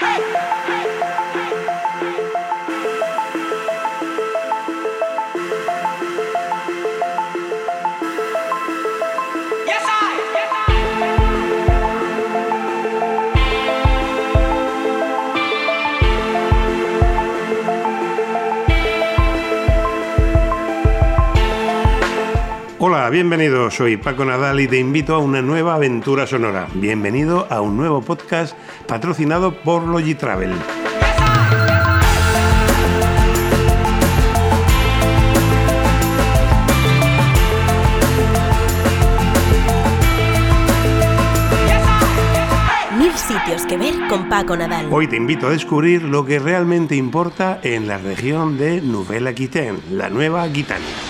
Hey! Bienvenido. Soy Paco Nadal y te invito a una nueva aventura sonora. Bienvenido a un nuevo podcast patrocinado por Logitravel. Mil sitios que ver con Paco Nadal. Hoy te invito a descubrir lo que realmente importa en la región de Nouvelle-Aquitaine, la Nueva Aquitania.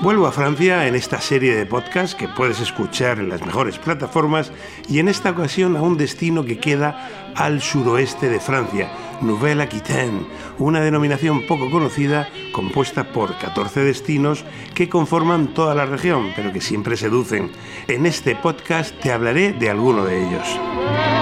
Vuelvo a Francia en esta serie de podcasts que puedes escuchar en las mejores plataformas y en esta ocasión a un destino que queda al suroeste de Francia, Nouvelle-Aquitaine, una denominación poco conocida compuesta por 14 destinos que conforman toda la región, pero que siempre seducen. En este podcast te hablaré de alguno de ellos.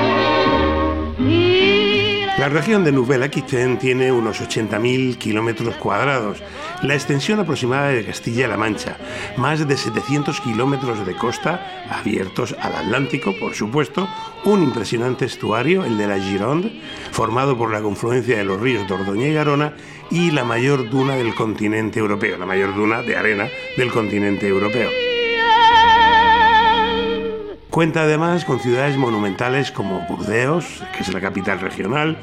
La región de Nouvelle-Aquitaine tiene unos 80.000 kilómetros cuadrados, la extensión aproximada de Castilla-La Mancha, más de 700 kilómetros de costa abiertos al Atlántico, por supuesto, un impresionante estuario, el de la Gironde, formado por la confluencia de los ríos Dordoña y Garona, y la mayor duna del continente europeo, la mayor duna de arena del continente europeo. Cuenta además con ciudades monumentales como Burdeos, que es la capital regional,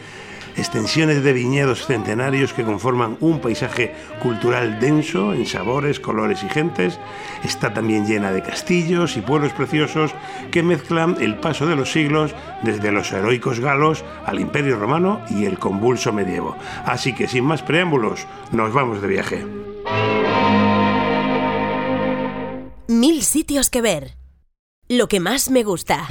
extensiones de viñedos centenarios que conforman un paisaje cultural denso en sabores, colores y gentes. Está también llena de castillos y pueblos preciosos que mezclan el paso de los siglos desde los heroicos galos al Imperio Romano y el convulso medievo. Así que sin más preámbulos, nos vamos de viaje. Mil sitios que ver. Lo que más me gusta.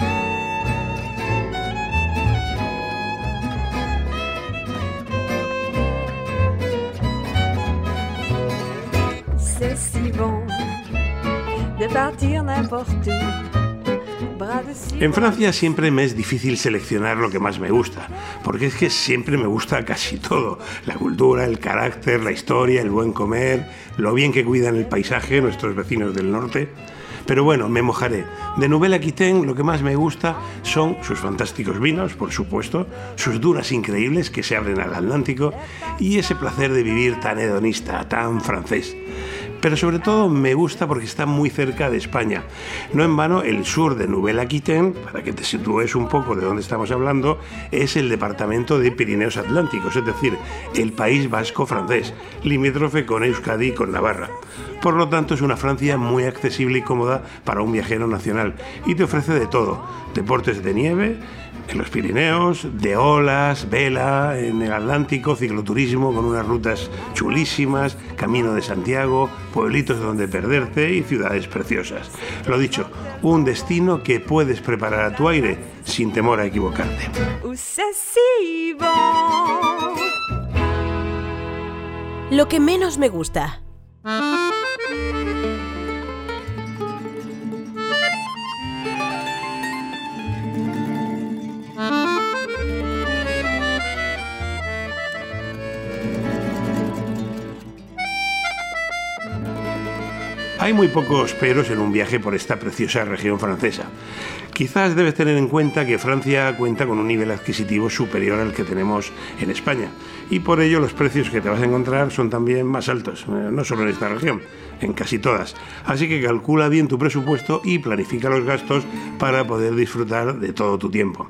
C'est si bon de partir n'importe En Francia siempre me es difícil seleccionar lo que más me gusta, porque es que siempre me gusta casi todo. La cultura, el carácter, la historia, el buen comer, lo bien que cuidan el paisaje nuestros vecinos del norte. Pero bueno, me mojaré. De Nouvelle-Aquitaine lo que más me gusta son sus fantásticos vinos, por supuesto, sus dunas increíbles que se abren al Atlántico y ese placer de vivir tan hedonista, tan francés pero sobre todo me gusta porque está muy cerca de España. No en vano, el sur de Nouvelle-Aquitaine, para que te sitúes un poco de dónde estamos hablando, es el departamento de Pirineos Atlánticos, es decir, el país vasco francés, limítrofe con Euskadi y con Navarra. Por lo tanto, es una Francia muy accesible y cómoda para un viajero nacional y te ofrece de todo, deportes de nieve, en los Pirineos, de olas, vela, en el Atlántico, cicloturismo con unas rutas chulísimas, camino de Santiago, pueblitos donde perderte y ciudades preciosas. Lo dicho, un destino que puedes preparar a tu aire sin temor a equivocarte. Lo que menos me gusta. Hay muy pocos peros en un viaje por esta preciosa región francesa. Quizás debes tener en cuenta que Francia cuenta con un nivel adquisitivo superior al que tenemos en España y por ello los precios que te vas a encontrar son también más altos, eh, no solo en esta región, en casi todas. Así que calcula bien tu presupuesto y planifica los gastos para poder disfrutar de todo tu tiempo.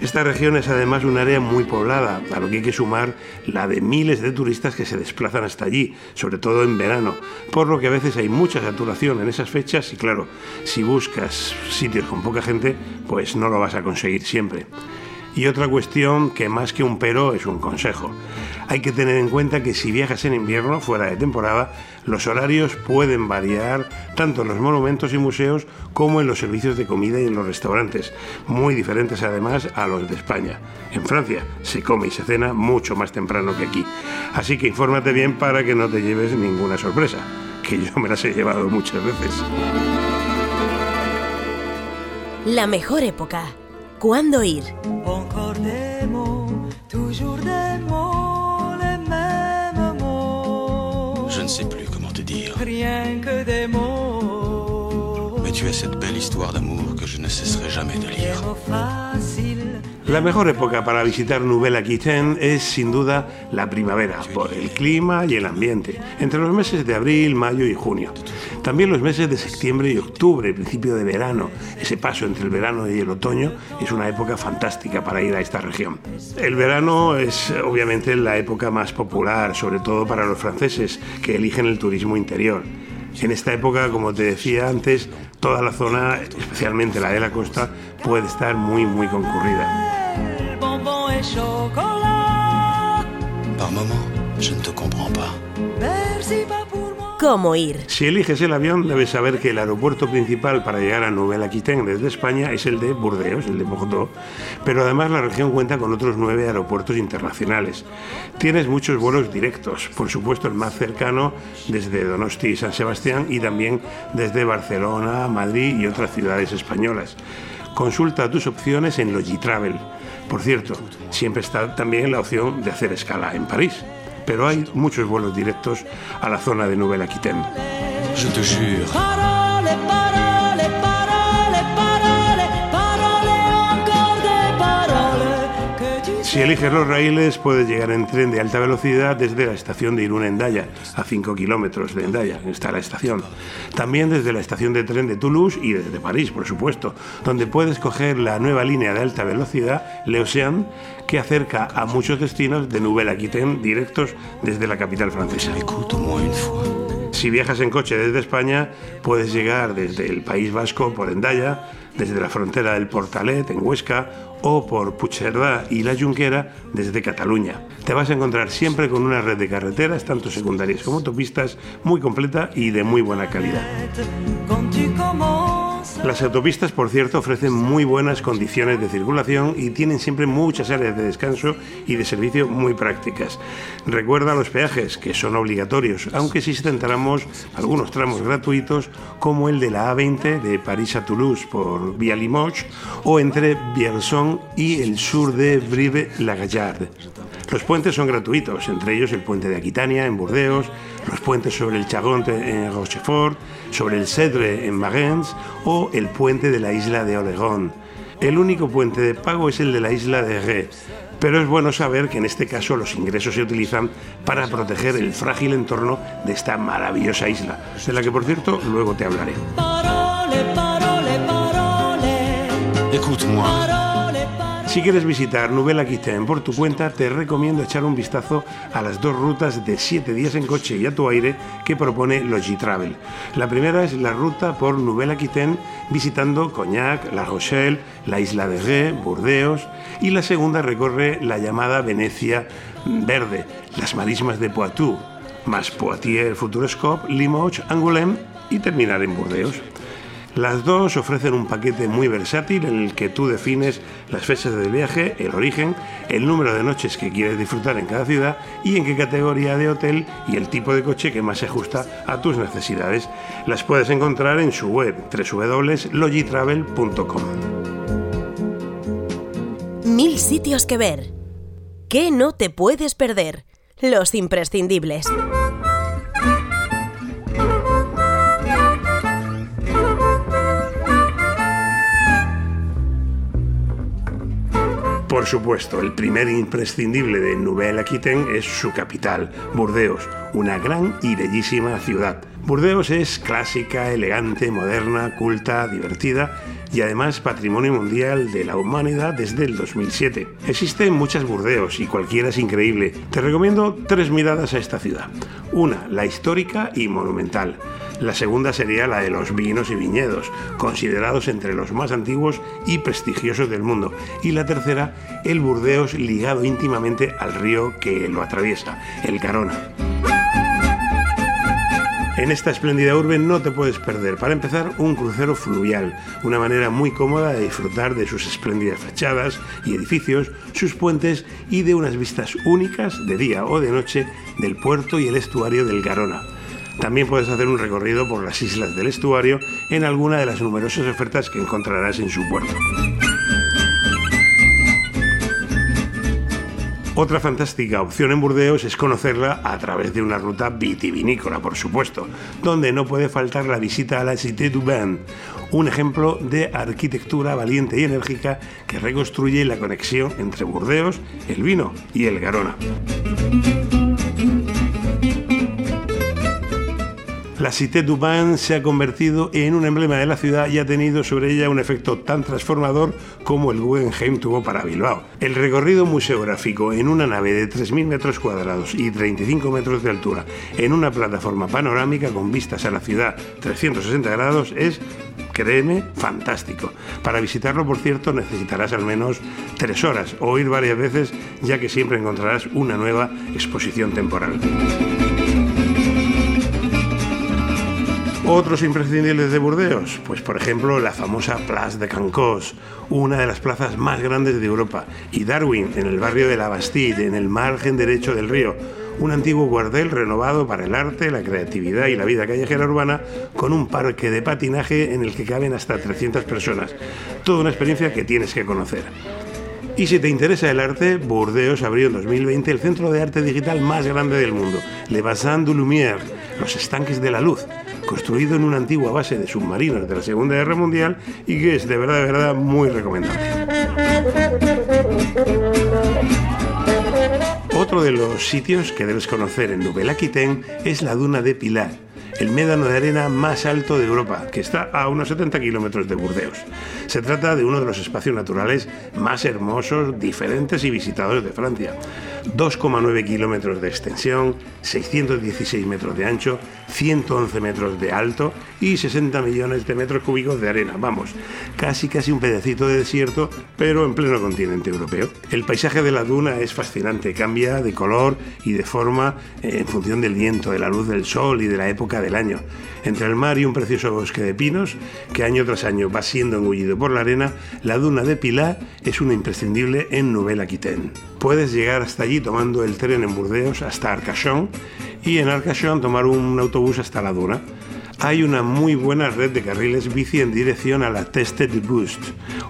Esta región es además un área muy poblada, a lo que hay que sumar la de miles de turistas que se desplazan hasta allí, sobre todo en verano, por lo que a veces hay mucha saturación en esas fechas y claro, si buscas sitios con poca gente, pues no lo vas a conseguir siempre. Y otra cuestión que más que un pero es un consejo. Hay que tener en cuenta que si viajas en invierno, fuera de temporada, los horarios pueden variar tanto en los monumentos y museos como en los servicios de comida y en los restaurantes, muy diferentes además a los de España. En Francia se come y se cena mucho más temprano que aquí. Así que infórmate bien para que no te lleves ninguna sorpresa, que yo me las he llevado muchas veces. La mejor época. ¿Cuándo ir? Tu as cette belle histoire d'amour que je ne cesserai jamais de lire. La mejor época para visitar Nouvelle-Aquitaine es sin duda la primavera, por el clima y el ambiente, entre los meses de abril, mayo y junio. También los meses de septiembre y octubre, principio de verano. Ese paso entre el verano y el otoño es una época fantástica para ir a esta región. El verano es obviamente la época más popular, sobre todo para los franceses, que eligen el turismo interior. En esta época, como te decía antes, toda la zona, especialmente la de la costa, puede estar muy, muy concurrida. Par moment, je ne te comprends pas. Si eliges el avión, debes saber que el aeropuerto principal para llegar a Nouvelle-Aquitaine desde España es el de Burdeos, el de Bordeaux, pero además la región cuenta con otros nueve aeropuertos internacionales. Tienes muchos vuelos directos, por supuesto el más cercano desde Donosti y San Sebastián y también desde Barcelona, Madrid y otras ciudades españolas. Consulta tus opciones en Logitravel. Por cierto, siempre está también la opción de hacer escala en París, pero hay muchos vuelos directos a la zona de Nouvelle-Aquitaine. Je Si eliges los raíles, puedes llegar en tren de alta velocidad desde la estación de Irún Endaya, a 5 kilómetros de Endaya, está la estación. También desde la estación de tren de Toulouse y desde París, por supuesto, donde puedes coger la nueva línea de alta velocidad, l'Océan, que acerca a muchos destinos de Nouvelle-Aquitaine directos desde la capital francesa. Si viajas en coche desde España, puedes llegar desde el País Vasco por Endaya, desde la frontera del Portalet en Huesca o por Puigcerdá y La Junquera desde Cataluña. Te vas a encontrar siempre con una red de carreteras, tanto secundarias como autopistas, muy completa y de muy buena calidad. Las autopistas, por cierto, ofrecen muy buenas condiciones de circulación y tienen siempre muchas áreas de descanso y de servicio muy prácticas. Recuerda los peajes, que son obligatorios, aunque existen algunos tramos gratuitos, como el de la A20 de París a Toulouse por vía Limoges o entre Vierzon y el sur de Brive-la-Gaillarde. Los puentes son gratuitos, entre ellos el puente de Aquitania en Burdeos, los puentes sobre el Chagonte en Rochefort, sobre el Cedre en Magens o el puente de la isla de Olegón. El único puente de pago es el de la isla de Ré, pero es bueno saber que en este caso los ingresos se utilizan para proteger el frágil entorno de esta maravillosa isla, de la que por cierto luego te hablaré. Écoute-moi. Si quieres visitar Nouvelle-Aquitaine por tu cuenta, te recomiendo echar un vistazo a las dos rutas de 7 días en coche y a tu aire que propone Logitravel. La primera es la ruta por Nouvelle-Aquitaine visitando Cognac, La Rochelle, la isla de Ré, Burdeos y la segunda recorre la llamada Venecia Verde, las marismas de Poitou, más Poitiers, Futuroscope, Limoges, Angoulême y terminar en Burdeos. Las dos ofrecen un paquete muy versátil en el que tú defines las fechas del viaje, el origen, el número de noches que quieres disfrutar en cada ciudad y en qué categoría de hotel y el tipo de coche que más se ajusta a tus necesidades. Las puedes encontrar en su web www.logitravel.com. Mil sitios que ver. ¿Qué no te puedes perder? Los imprescindibles. Por supuesto, el primer imprescindible de Nouvelle-Aquitaine es su capital, Burdeos, una gran y bellísima ciudad. Burdeos es clásica, elegante, moderna, culta, divertida y además Patrimonio Mundial de la Humanidad desde el 2007. Existen muchas Burdeos y cualquiera es increíble. Te recomiendo tres miradas a esta ciudad. Una, la histórica y monumental. La segunda sería la de los vinos y viñedos, considerados entre los más antiguos y prestigiosos del mundo. Y la tercera, el Burdeos ligado íntimamente al río que lo atraviesa, el Carona. En esta espléndida urbe no te puedes perder, para empezar, un crucero fluvial, una manera muy cómoda de disfrutar de sus espléndidas fachadas y edificios, sus puentes y de unas vistas únicas de día o de noche del puerto y el estuario del Garona. También puedes hacer un recorrido por las islas del estuario en alguna de las numerosas ofertas que encontrarás en su puerto. Otra fantástica opción en Burdeos es conocerla a través de una ruta vitivinícola, por supuesto, donde no puede faltar la visita a la Cité du Bain, un ejemplo de arquitectura valiente y enérgica que reconstruye la conexión entre Burdeos, el vino y el Garona. La Cité du Bain se ha convertido en un emblema de la ciudad y ha tenido sobre ella un efecto tan transformador como el Guggenheim tuvo para Bilbao. El recorrido museográfico en una nave de 3.000 metros cuadrados y 35 metros de altura en una plataforma panorámica con vistas a la ciudad 360 grados es créeme, fantástico. Para visitarlo, por cierto, necesitarás al menos tres horas o ir varias veces, ya que siempre encontrarás una nueva exposición temporal. Otros imprescindibles de Burdeos, pues por ejemplo la famosa Place de Cancos, una de las plazas más grandes de Europa, y Darwin, en el barrio de la Bastille, en el margen derecho del río, un antiguo cuartel renovado para el arte, la creatividad y la vida callejera urbana, con un parque de patinaje en el que caben hasta 300 personas. Toda una experiencia que tienes que conocer. Y si te interesa el arte, Burdeos abrió en 2020 el centro de arte digital más grande del mundo, Le Bassin du Lumière, los estanques de la luz, construido en una antigua base de submarinos de la Segunda Guerra Mundial y que es de verdad, de verdad muy recomendable. Otro de los sitios que debes conocer en Nouvelle Aquitaine es la duna de Pilar, el médano de arena más alto de Europa, que está a unos 70 kilómetros de Burdeos. Se trata de uno de los espacios naturales más hermosos, diferentes y visitados de Francia. 2,9 kilómetros de extensión, 616 metros de ancho, 111 metros de alto y 60 millones de metros cúbicos de arena. Vamos, casi casi un pedacito de desierto, pero en pleno continente europeo. El paisaje de la duna es fascinante, cambia de color y de forma eh, en función del viento, de la luz del sol y de la época del año. Entre el mar y un precioso bosque de pinos, que año tras año va siendo engullido por la arena, la duna de Pilar es una imprescindible en Nouvelle Aquitaine. Puedes llegar hasta allí tomando el tren en Burdeos hasta Arcachon y en Arcachon tomar un autobús hasta la Duna. Hay una muy buena red de carriles bici en dirección a la Teste de Bust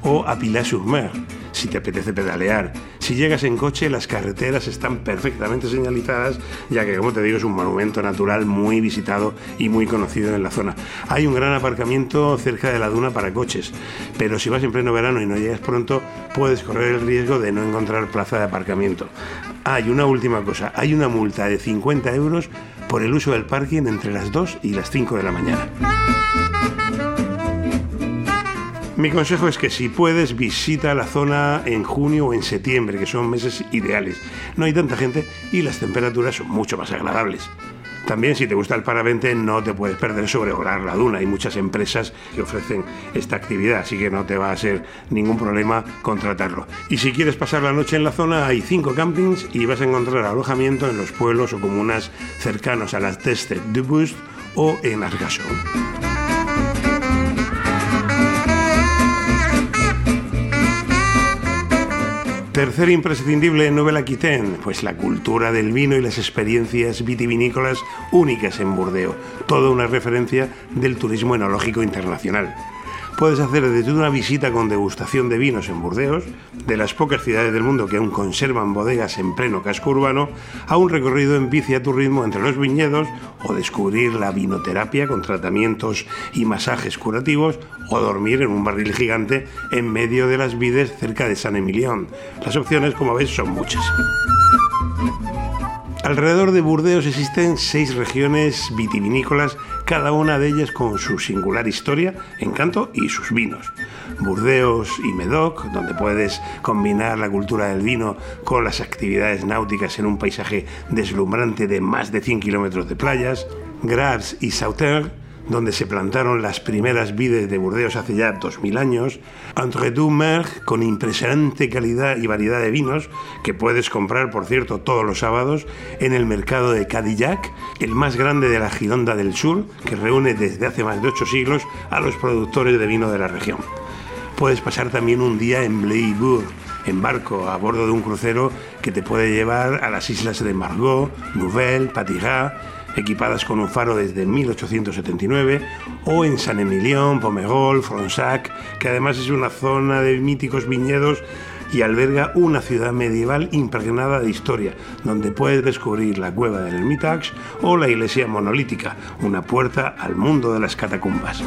o a Pilat-sur-Mer, si te apetece pedalear. Si llegas en coche, las carreteras están perfectamente señalizadas, ya que, como te digo, es un monumento natural muy visitado y muy conocido en la zona. Hay un gran aparcamiento cerca de la duna para coches, pero si vas en pleno verano y no llegas pronto, puedes correr el riesgo de no encontrar plaza de aparcamiento. Hay una última cosa, hay una multa de 50 euros por el uso del parking entre las 2 y las 5 de la mañana. Mi consejo es que si puedes visita la zona en junio o en septiembre, que son meses ideales. No hay tanta gente y las temperaturas son mucho más agradables. También si te gusta el parapente no te puedes perder sobrevolar la duna. Hay muchas empresas que ofrecen esta actividad, así que no te va a ser ningún problema contratarlo. Y si quieres pasar la noche en la zona hay cinco campings y vas a encontrar alojamiento en los pueblos o comunas cercanos a las Teste de Bust o en Argachon. Tercer imprescindible en Novela Aquitaine, pues la cultura del vino y las experiencias vitivinícolas únicas en Burdeos, toda una referencia del turismo enológico internacional. Puedes hacer desde una visita con degustación de vinos en Burdeos, de las pocas ciudades del mundo que aún conservan bodegas en pleno casco urbano, a un recorrido en bici a tu ritmo entre los viñedos, o descubrir la vinoterapia con tratamientos y masajes curativos, o dormir en un barril gigante en medio de las vides cerca de San Emilión. Las opciones, como ves, son muchas. Alrededor de Burdeos existen seis regiones vitivinícolas, cada una de ellas con su singular historia, encanto y sus vinos. Burdeos y Medoc, donde puedes combinar la cultura del vino con las actividades náuticas en un paisaje deslumbrante de más de 100 kilómetros de playas. Graves y Sauterre, donde se plantaron las primeras vides de Burdeos hace ya 2000 años, Entre deux con impresionante calidad y variedad de vinos, que puedes comprar, por cierto, todos los sábados en el mercado de Cadillac, el más grande de la Gironda del Sur, que reúne desde hace más de ocho siglos a los productores de vino de la región. Puedes pasar también un día en Bleibourg, en barco, a bordo de un crucero que te puede llevar a las islas de Margot, Nouvelle, Patirat, equipadas con un faro desde 1879, o en San Emilion, Pomerol, Fronsac, que además es una zona de míticos viñedos y alberga una ciudad medieval impregnada de historia, donde puedes descubrir la cueva del Hermitage o la iglesia monolítica, una puerta al mundo de las catacumbas.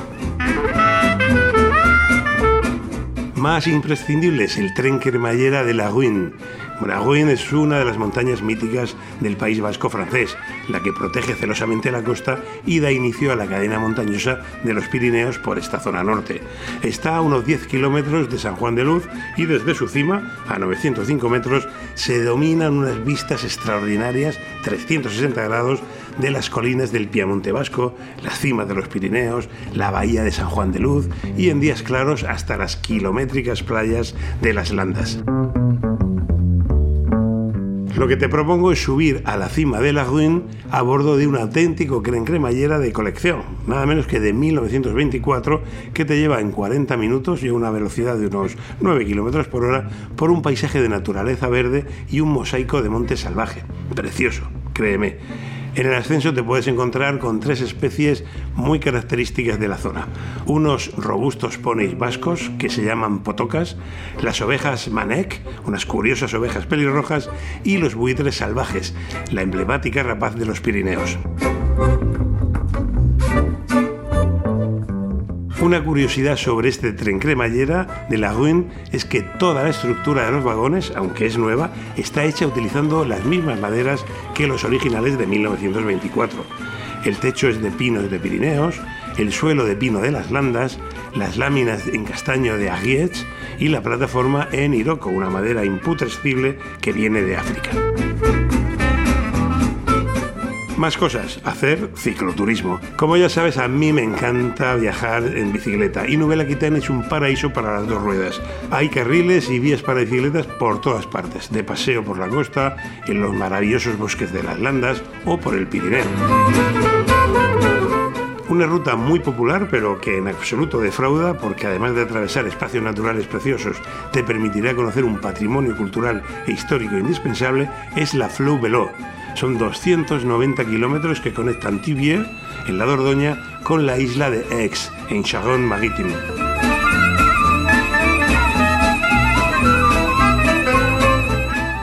Más imprescindible es el tren cremallera de la Ruine, Bragüen es una de las montañas míticas del País Vasco francés, la que protege celosamente la costa y da inicio a la cadena montañosa de los Pirineos por esta zona norte. Está a unos 10 kilómetros de San Juan de Luz y desde su cima, a 905 metros, se dominan unas vistas extraordinarias, 360 grados, de las colinas del Piamonte Vasco, las cimas de los Pirineos, la bahía de San Juan de Luz y en días claros hasta las kilométricas playas de las Landas. Lo que te propongo es subir a la cima de la Ruine a bordo de un auténtico cren cremallera de colección, nada menos que de 1924, que te lleva en 40 minutos y a una velocidad de unos 9 km por hora por un paisaje de naturaleza verde y un mosaico de monte salvaje. Precioso, créeme. En el ascenso te puedes encontrar con tres especies muy características de la zona. Unos robustos poneys vascos que se llaman potocas, las ovejas manek, unas curiosas ovejas pelirrojas, y los buitres salvajes, la emblemática rapaz de los Pirineos. Una curiosidad sobre este tren cremallera de la Ruine es que toda la estructura de los vagones, aunque es nueva, está hecha utilizando las mismas maderas que los originales de 1924. El techo es de pinos de Pirineos, el suelo de pino de las Landas, las láminas en castaño de Aguiets y la plataforma en Iroko, una madera imputrescible que viene de África. Más cosas, hacer cicloturismo. Como ya sabes, a mí me encanta viajar en bicicleta y Nouvelle Aquitaine es un paraíso para las dos ruedas. Hay carriles y vías para bicicletas por todas partes, de paseo por la costa, en los maravillosos bosques de las Landas o por el Pirineo. Una ruta muy popular, pero que en absoluto defrauda, porque además de atravesar espacios naturales preciosos, te permitirá conocer un patrimonio cultural e histórico indispensable, es la Flou Velo son 290 kilómetros que conectan Tibier, en la Dordoña, con la isla de Aix, en Charente-Maritime.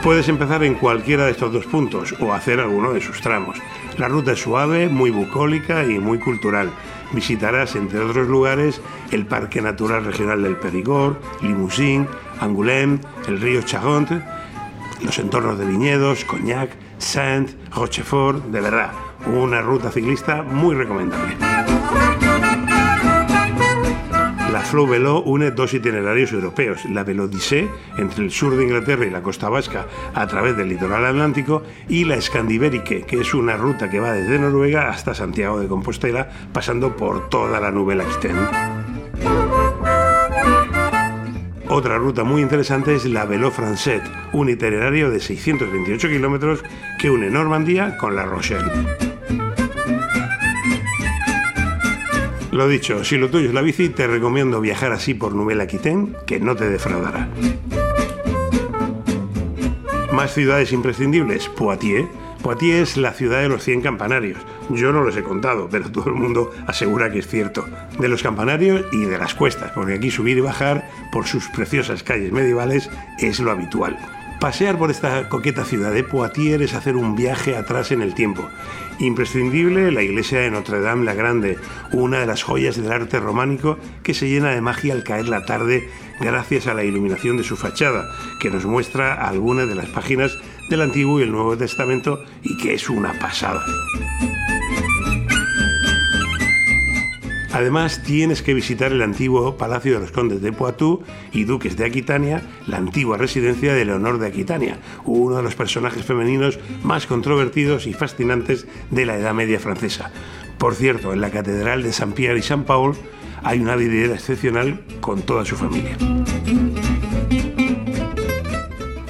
Puedes empezar en cualquiera de estos dos puntos o hacer alguno de sus tramos. La ruta es suave, muy bucólica y muy cultural. Visitarás, entre otros lugares, el Parque Natural Regional del Perigord, Limousin, Angoulême, el río Charente, los entornos de viñedos, Cognac, Saint, Rochefort, de verdad, una ruta ciclista muy recomendable. La Flow Velo une dos itinerarios europeos, la Velodice entre el sur de Inglaterra y la costa vasca a través del litoral atlántico y la Scandiberique, que es una ruta que va desde Noruega hasta Santiago de Compostela, pasando por toda la Nouvelle Aquitaine. Otra ruta muy interesante es la Velo Francet, un itinerario de 628 kilómetros que une Normandía con La Rochelle. Lo dicho, si lo tuyo es la bici, te recomiendo viajar así por Nouvelle Aquitaine, que no te defraudará. Más ciudades imprescindibles, Poitiers. Poitiers es la ciudad de los 100 campanarios. Yo no los he contado, pero todo el mundo asegura que es cierto. De los campanarios y de las cuestas, porque aquí subir y bajar por sus preciosas calles medievales es lo habitual. Pasear por esta coqueta ciudad de Poitiers es hacer un viaje atrás en el tiempo. Imprescindible la iglesia de Notre Dame la Grande, una de las joyas del arte románico que se llena de magia al caer la tarde gracias a la iluminación de su fachada, que nos muestra algunas de las páginas del Antiguo y el Nuevo Testamento y que es una pasada. Además, tienes que visitar el antiguo Palacio de los Condes de Poitou y Duques de Aquitania, la antigua residencia de Leonor de Aquitania, uno de los personajes femeninos más controvertidos y fascinantes de la Edad Media francesa. Por cierto, en la Catedral de San Pierre y San Paul hay una vidriera excepcional con toda su familia.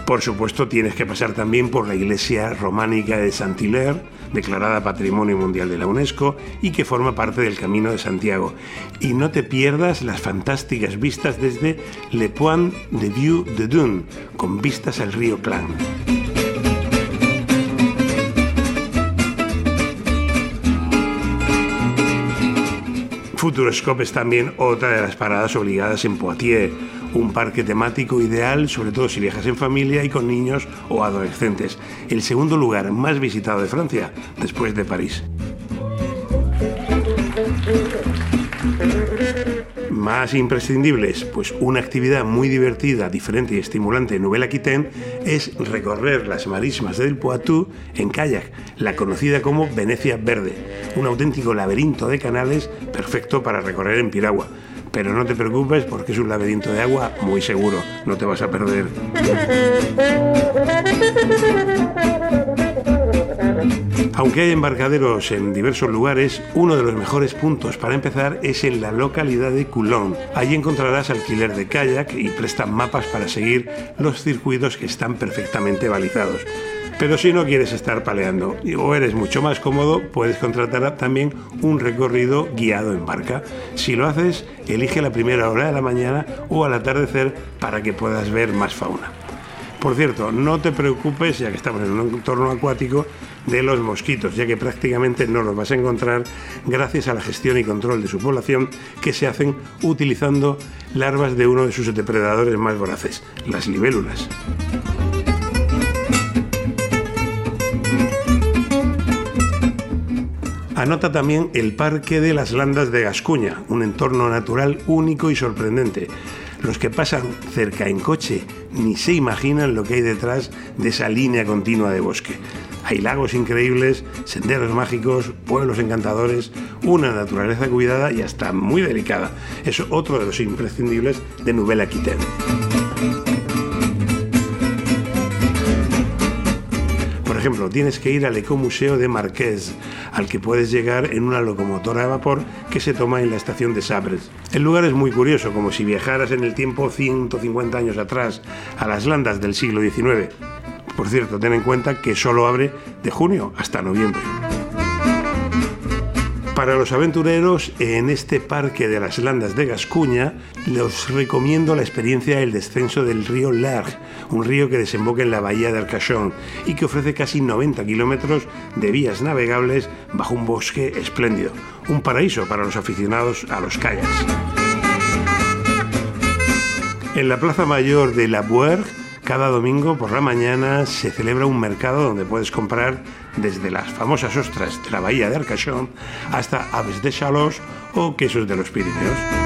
Por supuesto, tienes que pasar también por la iglesia románica de Saint-Hilaire, declarada Patrimonio Mundial de la UNESCO y que forma parte del Camino de Santiago. Y no te pierdas las fantásticas vistas desde Le Point de Vue de Dune, con vistas al río Clan. Futuroscope es también otra de las paradas obligadas en Poitiers, un parque temático ideal, sobre todo si viajas en familia y con niños o adolescentes. El segundo lugar más visitado de Francia, después de París. Más imprescindibles, pues una actividad muy divertida, diferente y estimulante en Nouvelle-Aquitaine es recorrer las marismas del Poitou en kayak, la conocida como Venecia Verde, un auténtico laberinto de canales perfecto para recorrer en piragua. Pero no te preocupes porque es un laberinto de agua muy seguro, no te vas a perder. Aunque hay embarcaderos en diversos lugares, uno de los mejores puntos para empezar es en la localidad de Coulon. Allí encontrarás alquiler de kayak y prestan mapas para seguir los circuitos que están perfectamente balizados. Pero si no quieres estar paleando o eres mucho más cómodo, puedes contratar también un recorrido guiado en barca. Si lo haces, elige la primera hora de la mañana o al atardecer para que puedas ver más fauna. Por cierto, no te preocupes, ya que estamos en un entorno acuático, de los mosquitos, ya que prácticamente no los vas a encontrar gracias a la gestión y control de su población que se hacen utilizando larvas de uno de sus depredadores más voraces, las libélulas. Anota también el Parque de las Landas de Gascuña, un entorno natural único y sorprendente. Los que pasan cerca en coche ni se imaginan lo que hay detrás de esa línea continua de bosque. Hay lagos increíbles, senderos mágicos, pueblos encantadores, una naturaleza cuidada y hasta muy delicada. Es otro de los imprescindibles de Nouvelle Aquitaine. Ejemplo, tienes que ir al Ecomuseo de Marqués, al que puedes llegar en una locomotora de vapor que se toma en la estación de Sabres. El lugar es muy curioso, como si viajaras en el tiempo 150 años atrás, a las landas del siglo XIX. Por cierto, ten en cuenta que solo abre de junio hasta noviembre. Para los aventureros, en este parque de las Landas de Gascuña, les recomiendo la experiencia del descenso del río Largue, un río que desemboca en la bahía de Arcachon y que ofrece casi 90 kilómetros de vías navegables bajo un bosque espléndido. Un paraíso para los aficionados a los kayaks. En la plaza mayor de La cada domingo por la mañana se celebra un mercado donde puedes comprar desde las famosas ostras de la bahía de Arcachon hasta aves de chalos o quesos de los Pirineos.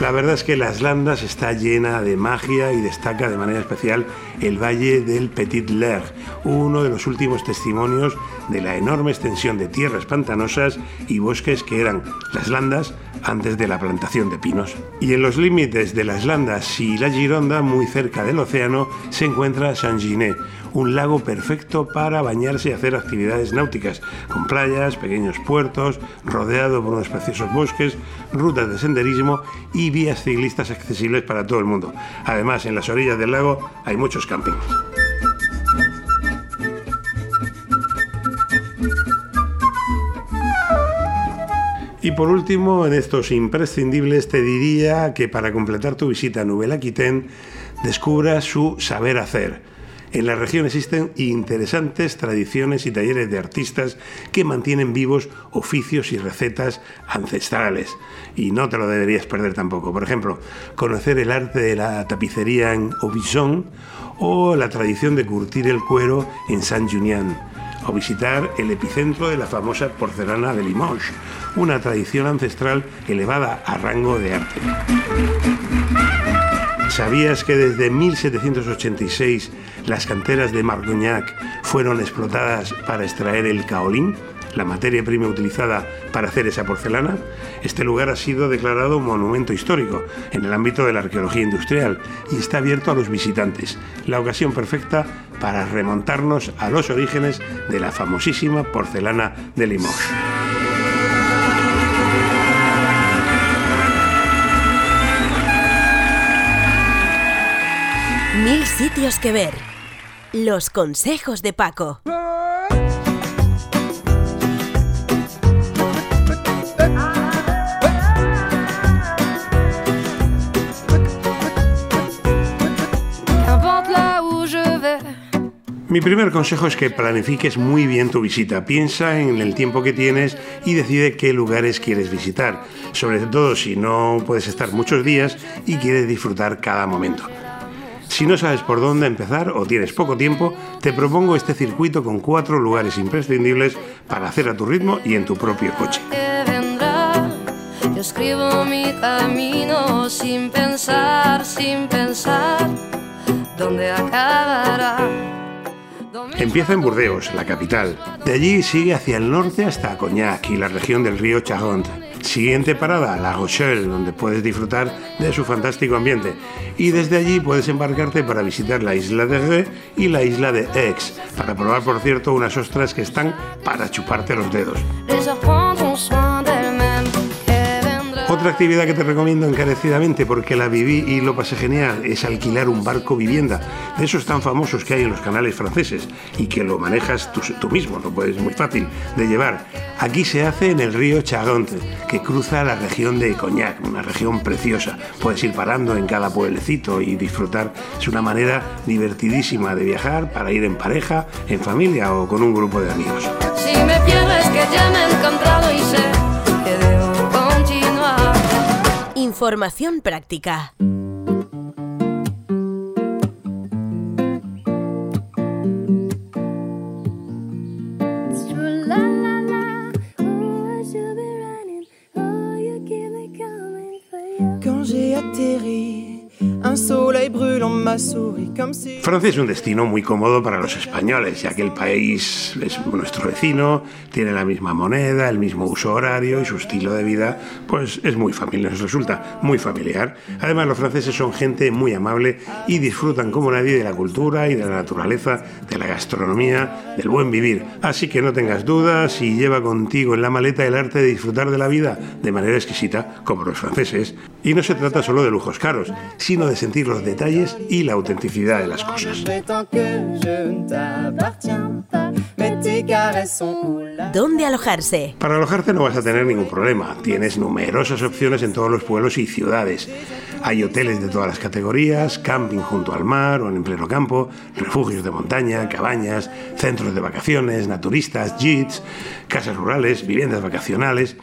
La verdad es que Las Landas está llena de magia y destaca de manera especial el valle del Petit Lergue, uno de los últimos testimonios de la enorme extensión de tierras pantanosas y bosques que eran Las Landas antes de la plantación de pinos. Y en los límites de Las Landas y la Gironda, muy cerca del océano, se encuentra Saint-Ginet, un lago perfecto para bañarse y hacer actividades náuticas, con playas, pequeños puertos, rodeado por unos preciosos bosques, rutas de senderismo y vías ciclistas accesibles para todo el mundo. Además, en las orillas del lago hay muchos campings. Y por último, en estos imprescindibles te diría que para completar tu visita a Nouvelle Aquitaine, descubra su saber hacer en la región existen interesantes tradiciones y talleres de artistas que mantienen vivos oficios y recetas ancestrales. Y no te lo deberías perder tampoco. Por ejemplo, conocer el arte de la tapicería en Aubusson o la tradición de curtir el cuero en Saint-Junien o visitar el epicentro de la famosa porcelana de Limoges, una tradición ancestral elevada a rango de arte. ¿Sabías que desde 1786 las canteras de Margognac fueron explotadas para extraer el caolín? la materia prima utilizada para hacer esa porcelana, este lugar ha sido declarado monumento histórico en el ámbito de la arqueología industrial y está abierto a los visitantes, la ocasión perfecta para remontarnos a los orígenes de la famosísima porcelana de Limoges. Sitios que ver. Los consejos de Paco. Mi primer consejo es que planifiques muy bien tu visita. Piensa en el tiempo que tienes y decide qué lugares quieres visitar, sobre todo si no puedes estar muchos días y quieres disfrutar cada momento. Si no sabes por dónde empezar o tienes poco tiempo, te propongo este circuito con cuatro lugares imprescindibles para hacer a tu ritmo y en tu propio coche. Yo escribo mi camino sin pensar, sin pensar dónde acabará. Empieza en Burdeos, la capital. De allí sigue hacia el norte hasta Cognac y la región del río Charente. Siguiente parada, La Rochelle, donde puedes disfrutar de su fantástico ambiente. Y desde allí puedes embarcarte para visitar la isla de Ré y la isla de Aix, para probar, por cierto, unas ostras que están para chuparte los dedos. Otra actividad que te recomiendo encarecidamente porque la viví y lo pasé genial es alquilar un barco vivienda, de esos tan famosos que hay en los canales franceses y que lo manejas tú, mismo, no puedes muy fácil de llevar. Aquí se hace en el río Charente, que cruza la región de Cognac, una región preciosa. Puedes ir parando en cada pueblecito y disfrutar. Es una manera divertidísima de viajar para ir en pareja, en familia o con un grupo de amigos. Si me pierdes que ya me he encontrado y sé Información práctica. Francia es un destino muy cómodo para los españoles, ya que el país es nuestro vecino, tiene la misma moneda, el mismo uso horario y su estilo de vida pues es muy familiar, nos resulta muy familiar. Además los franceses son gente muy amable y disfrutan como nadie de la cultura y de la naturaleza, de la gastronomía, del buen vivir. Así que no tengas dudas y lleva contigo en la maleta el arte de disfrutar de la vida de manera exquisita como los franceses. Y no se trata solo de lujos caros, sino de sentir los detalles y la autenticidad de las cosas. ¿Dónde alojarse? Para alojarte no vas a tener ningún problema. Tienes numerosas opciones en todos los pueblos y ciudades. Hay hoteles de todas las categorías, camping junto al mar o en pleno campo, refugios de montaña, cabañas, centros de vacaciones, naturistas, jeets, casas rurales, viviendas vacacionales.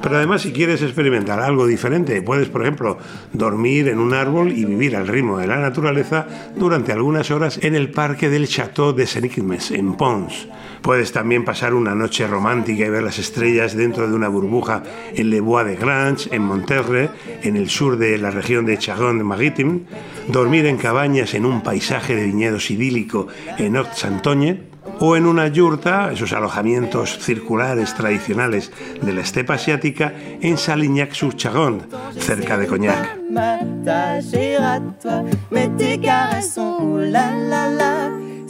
Pero además, si quieres experimentar algo diferente, puedes, por ejemplo, dormir en un árbol y vivir al ritmo de la naturaleza durante algunas horas en el parque del Château de Senigmes, en Pons. Puedes también pasar una noche romántica y ver las estrellas dentro de una burbuja en Le Bois de Grange, en Monterre, en el sur de la región de Charonne-Maritime, dormir en cabañas en un paisaje de viñedos idílico en Haute-Santogne, o en una yurta, esos alojamientos circulares tradicionales de la estepa asiática, en Salignac-sur-Charente, cerca de Cognac.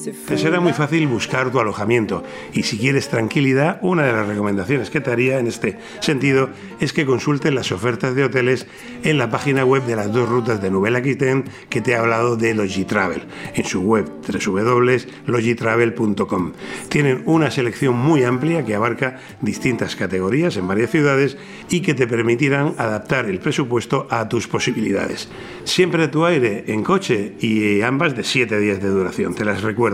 Te será muy fácil buscar tu alojamiento y si quieres tranquilidad, una de las recomendaciones que te haría en este sentido es que consultes las ofertas de hoteles en la página web de las dos rutas de Nouvelle Aquitaine que te he hablado de Logitravel, en su web www.logitravel.com. Tienen una selección muy amplia que abarca distintas categorías en varias ciudades y que te permitirán adaptar el presupuesto a tus posibilidades. Siempre a tu aire en coche y ambas de 7 días de duración, te las recuerdo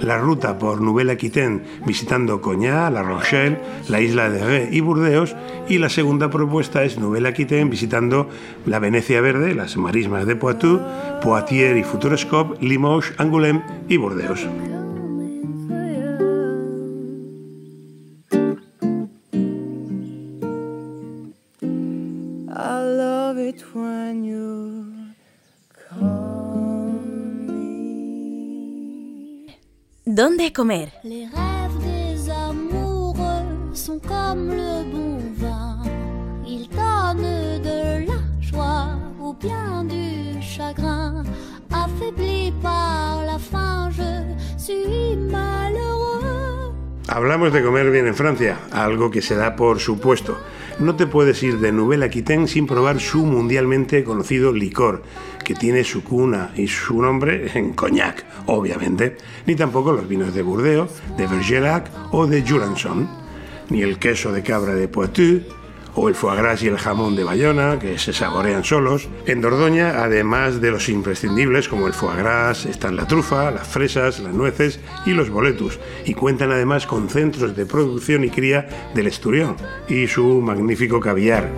la ruta por Nouvelle-Aquitaine visitando Coñá, La Rochelle, la isla de Ré y Burdeos y la segunda propuesta es Nouvelle-Aquitaine visitando la Venecia Verde, las marismas de Poitou, Poitiers y Futuroscope, Limoges, Angoulême y Burdeos. ¿Dónde comer? Les rêves des amoureux sont comme le bon vin. Ils donnent de la joie ou bien du chagrin. Affaibli par la faim, je suis malheureux. Hablamos de comer bien en Francia, algo que se da por supuesto. No te puedes ir de Nouvelle Aquitaine sin probar su mundialmente conocido licor, que tiene su cuna y su nombre en Cognac, obviamente, ni tampoco los vinos de Burdeos, de Bergerac o de Jurançon, ni el queso de cabra de Poitou, o el foie gras y el jamón de Bayona, que se saborean solos. En Dordoña, además de los imprescindibles como el foie gras, están la trufa, las fresas, las nueces y los boletus, y cuentan además con centros de producción y cría del esturión y su magnífico caviar.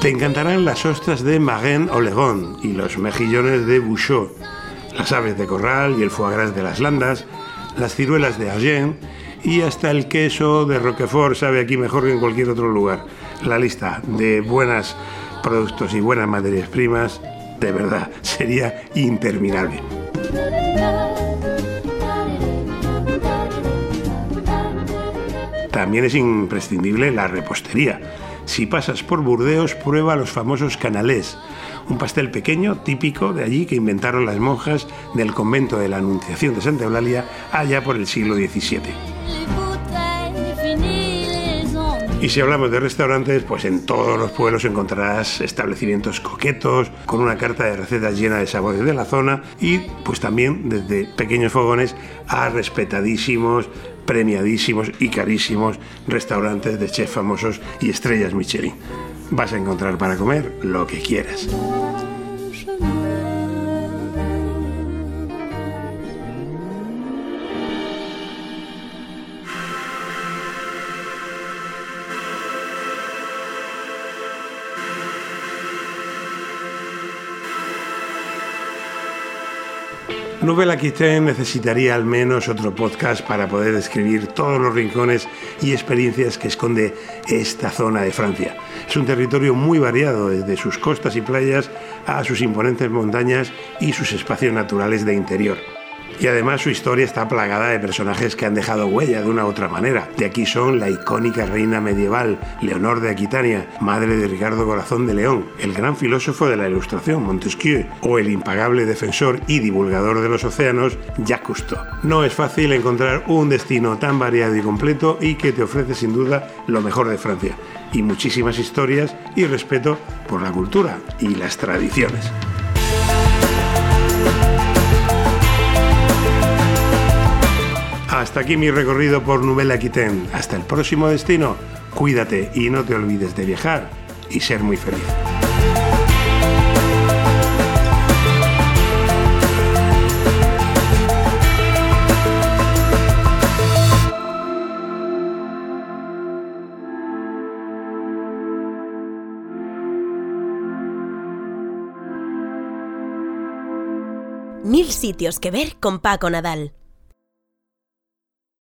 Te encantarán las ostras de Magen Olegón y los mejillones de Bouchot las aves de corral y el foie gras de las landas, las ciruelas de Agen y hasta el queso de Roquefort sabe aquí mejor que en cualquier otro lugar. La lista de buenos productos y buenas materias primas, de verdad, sería interminable. También es imprescindible la repostería. Si pasas por Burdeos, prueba los famosos canales, un pastel pequeño, típico de allí, que inventaron las monjas del convento de la Anunciación de Santa Eulalia allá por el siglo XVII. Y si hablamos de restaurantes, pues en todos los pueblos encontrarás establecimientos coquetos, con una carta de recetas llena de sabores de la zona y pues también desde pequeños fogones a respetadísimos, premiadísimos y carísimos restaurantes de chefs famosos y estrellas Michelin vas a encontrar para comer lo que quieras. Nouvelle Aquitaine necesitaría al menos otro podcast para poder describir todos los rincones y experiencias que esconde esta zona de Francia. Es un territorio muy variado, desde sus costas y playas a sus imponentes montañas y sus espacios naturales de interior. Y además su historia está plagada de personajes que han dejado huella de una u otra manera. De aquí son la icónica reina medieval, Leonor de Aquitania, madre de Ricardo Corazón de León, el gran filósofo de la Ilustración, Montesquieu, o el impagable defensor y divulgador de los océanos, Jacques Cousteau. No es fácil encontrar un destino tan variado y completo y que te ofrece sin duda lo mejor de Francia, y muchísimas historias y respeto por la cultura y las tradiciones. Hasta aquí mi recorrido por Nouvelle Aquitaine. Hasta el próximo destino. Cuídate y no te olvides de viajar y ser muy feliz. Mil sitios que ver con Paco Nadal.